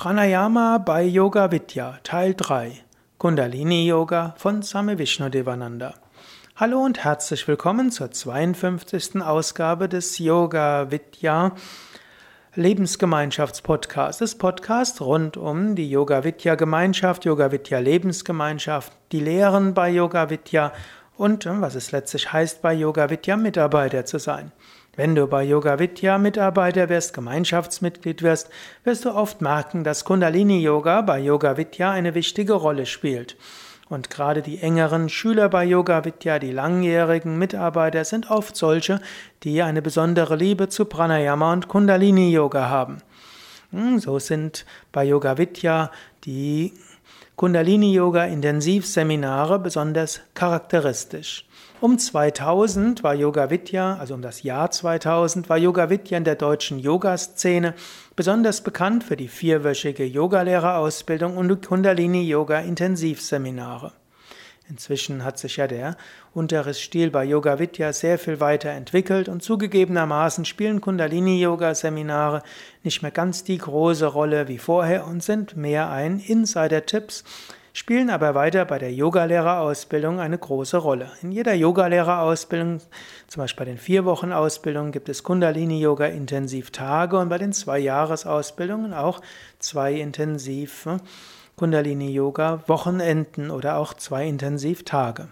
Pranayama bei Yoga Vidya Teil 3 Kundalini Yoga von Same Devananda. Hallo und herzlich willkommen zur 52. Ausgabe des Yoga Vidya Lebensgemeinschaftspodcasts. Das Podcast rund um die Yoga Vidya Gemeinschaft, Yoga Vidya Lebensgemeinschaft, die Lehren bei Yoga Vidya und was es letztlich heißt, bei Yoga Vidya Mitarbeiter zu sein. Wenn du bei Yoga Vidya Mitarbeiter wirst, Gemeinschaftsmitglied wirst, wirst du oft merken, dass Kundalini Yoga bei Yoga Vidya eine wichtige Rolle spielt. Und gerade die engeren Schüler bei Yoga Vidya, die langjährigen Mitarbeiter, sind oft solche, die eine besondere Liebe zu Pranayama und Kundalini Yoga haben. Hm, so sind bei Yoga Vidya die Kundalini Yoga Intensivseminare besonders charakteristisch. Um 2000 war Yoga Vidya, also um das Jahr 2000, war Yoga Vidya in der deutschen Yoga-Szene besonders bekannt für die vierwöchige Yogalehrerausbildung und Kundalini Yoga Intensivseminare. Inzwischen hat sich ja der Unterrichtsstil bei Yoga Vidya sehr viel weiterentwickelt und zugegebenermaßen spielen Kundalini Yoga Seminare nicht mehr ganz die große Rolle wie vorher und sind mehr ein Insider-Tipps spielen aber weiter bei der Yogalehrerausbildung eine große Rolle. In jeder Yogalehrerausbildung, zum Beispiel bei den vier Wochen Ausbildung, gibt es Kundalini Yoga Intensivtage und bei den zwei Jahresausbildungen auch zwei Intensiv hm, Kundalini Yoga Wochenenden oder auch zwei Intensivtage.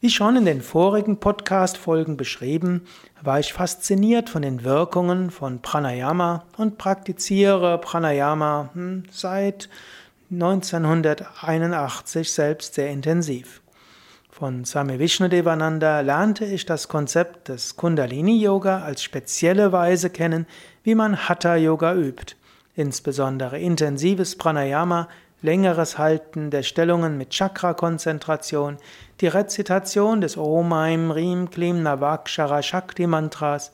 Wie schon in den vorigen Podcast-Folgen beschrieben, war ich fasziniert von den Wirkungen von Pranayama und praktiziere Pranayama hm, seit 1981 selbst sehr intensiv. Von Swami Vishnudevananda lernte ich das Konzept des Kundalini Yoga als spezielle Weise kennen, wie man Hatha Yoga übt, insbesondere intensives Pranayama, längeres Halten der Stellungen mit Chakra-Konzentration, die Rezitation des Om Aim Rim Klim Navakshara Shakti Mantras,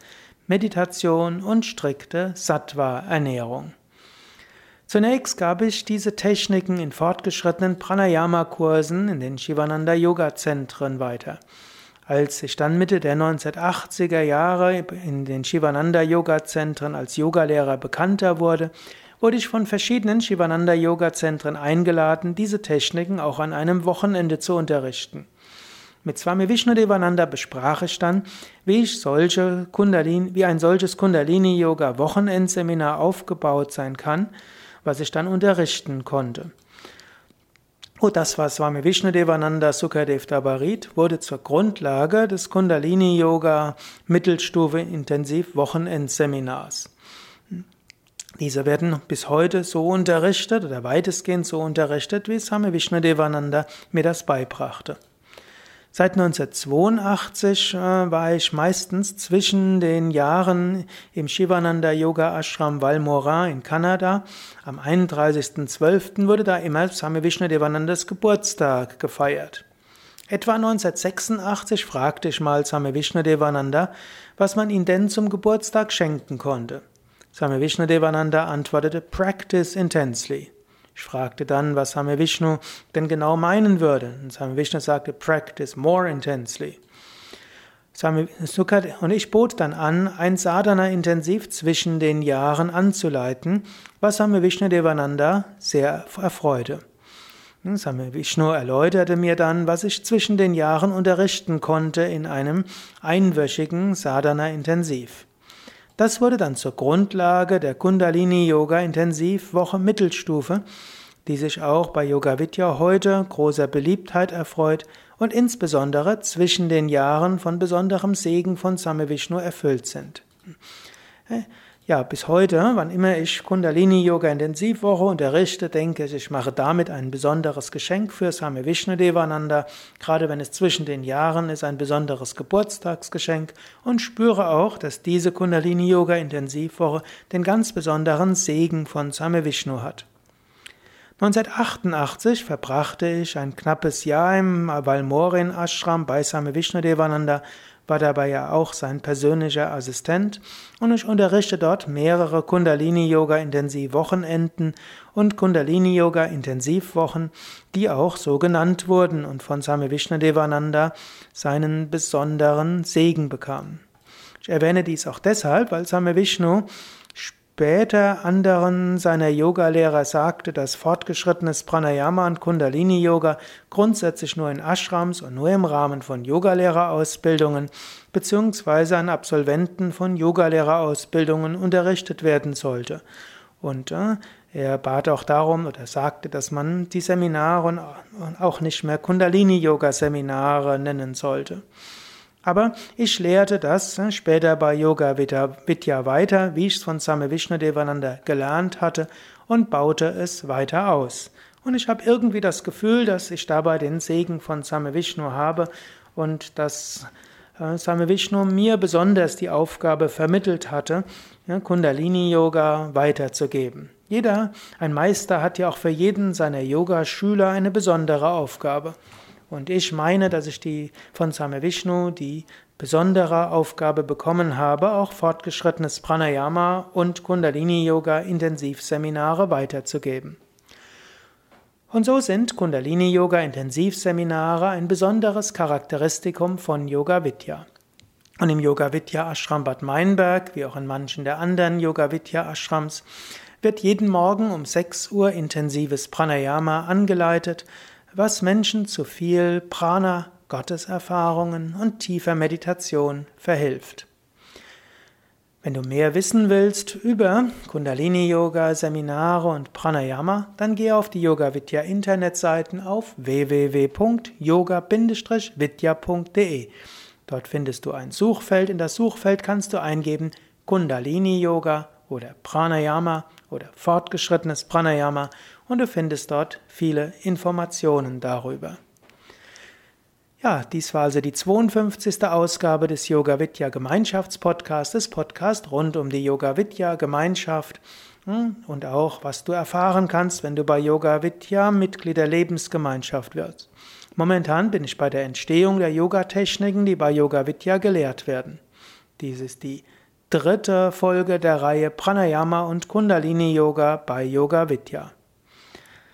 Meditation und strikte Sattva-Ernährung. Zunächst gab ich diese Techniken in fortgeschrittenen Pranayama-Kursen in den Shivananda Yoga Zentren weiter. Als ich dann Mitte der 1980er Jahre in den Shivananda Yoga Zentren als Yogalehrer bekannter wurde, wurde ich von verschiedenen Shivananda Yoga Zentren eingeladen, diese Techniken auch an einem Wochenende zu unterrichten. Mit Swami Vishnudevananda besprach ich dann, wie ich solche Kundalini, wie ein solches Kundalini Yoga Wochenendseminar aufgebaut sein kann was ich dann unterrichten konnte. Und das war Swami Vishnudevananda Sukadev Dabarit, wurde zur Grundlage des Kundalini Yoga Mittelstufe Intensiv Wochenendseminars. Diese werden bis heute so unterrichtet oder weitestgehend so unterrichtet, wie Swami Vishnudevananda mir das beibrachte. Seit 1982 äh, war ich meistens zwischen den Jahren im Shivananda Yoga Ashram Valmorin in Kanada. Am 31.12. wurde da immer Swami Vishnudevanandas Geburtstag gefeiert. Etwa 1986 fragte ich mal Swami Vishnudevananda, was man ihm denn zum Geburtstag schenken konnte. Swami Vishnudevananda antwortete, Practice intensely. Ich fragte dann, was Same Vishnu denn genau meinen würde. Und Same Vishnu sagte, practice more intensely. Und ich bot dann an, ein Sadhana-Intensiv zwischen den Jahren anzuleiten, was Same Vishnu Devananda sehr erfreute. Same Vishnu erläuterte mir dann, was ich zwischen den Jahren unterrichten konnte in einem einwöchigen Sadhana-Intensiv. Das wurde dann zur Grundlage der Kundalini Yoga Intensivwoche Mittelstufe, die sich auch bei Yoga Vidya heute großer Beliebtheit erfreut und insbesondere zwischen den Jahren von besonderem Segen von Same Vishnu erfüllt sind. Ja, bis heute, wann immer ich Kundalini Yoga Intensivwoche unterrichte, denke ich, ich mache damit ein besonderes Geschenk für Same Vishnu Devananda, gerade wenn es zwischen den Jahren ist, ein besonderes Geburtstagsgeschenk und spüre auch, dass diese Kundalini Yoga Intensivwoche den ganz besonderen Segen von Same Vishnu hat. 1988 verbrachte ich ein knappes Jahr im Valmorin Ashram bei Same Vishnu Devananda war dabei ja auch sein persönlicher Assistent und ich unterrichte dort mehrere Kundalini-Yoga-Intensiv-Wochenenden und Kundalini-Yoga-Intensivwochen, die auch so genannt wurden und von Same Vishnadevananda seinen besonderen Segen bekamen. Ich erwähne dies auch deshalb, weil Same Vishnu später anderen seiner Yogalehrer sagte, dass fortgeschrittenes Pranayama und Kundalini Yoga grundsätzlich nur in Ashrams und nur im Rahmen von Yogalehrerausbildungen beziehungsweise an Absolventen von Yogalehrerausbildungen unterrichtet werden sollte. Und äh, er bat auch darum oder sagte, dass man die Seminare auch nicht mehr Kundalini-Yoga-Seminare nennen sollte. Aber ich lehrte das äh, später bei Yoga Vidya weiter, wie ich es von Same Vishnudevananda gelernt hatte und baute es weiter aus. Und ich habe irgendwie das Gefühl, dass ich dabei den Segen von Same Vishnu habe und dass äh, Same Vishnu mir besonders die Aufgabe vermittelt hatte, Kundalini-Yoga weiterzugeben. Jeder, ein Meister hat ja auch für jeden seiner Yogaschüler eine besondere Aufgabe. Und ich meine, dass ich die von Same Vishnu die besondere Aufgabe bekommen habe, auch fortgeschrittenes Pranayama und Kundalini Yoga Intensivseminare weiterzugeben. Und so sind Kundalini Yoga Intensivseminare ein besonderes Charakteristikum von Yoga Vidya. Und im Yoga Vidya Ashram Bad Meinberg, wie auch in manchen der anderen Yoga Vidya Ashrams, wird jeden Morgen um 6 Uhr intensives Pranayama angeleitet, was Menschen zu viel Prana, Gotteserfahrungen und tiefer Meditation verhilft. Wenn du mehr wissen willst über Kundalini Yoga, Seminare und Pranayama, dann geh auf die Yoga Vidya Internetseiten auf www.yoga-vidya.de. Dort findest du ein Suchfeld. In das Suchfeld kannst du eingeben Kundalini Yoga oder Pranayama oder fortgeschrittenes Pranayama und du findest dort viele Informationen darüber. Ja, dies war also die 52. Ausgabe des Yoga Vidya Gemeinschaftspodcasts, Podcast rund um die Yoga Vidya Gemeinschaft hm, und auch was du erfahren kannst, wenn du bei Yoga Vidya Mitglied der Lebensgemeinschaft wirst. Momentan bin ich bei der Entstehung der Yoga-Techniken, die bei Yoga Vidya gelehrt werden. Dies ist die dritte Folge der Reihe Pranayama und Kundalini Yoga bei Yoga Vidya.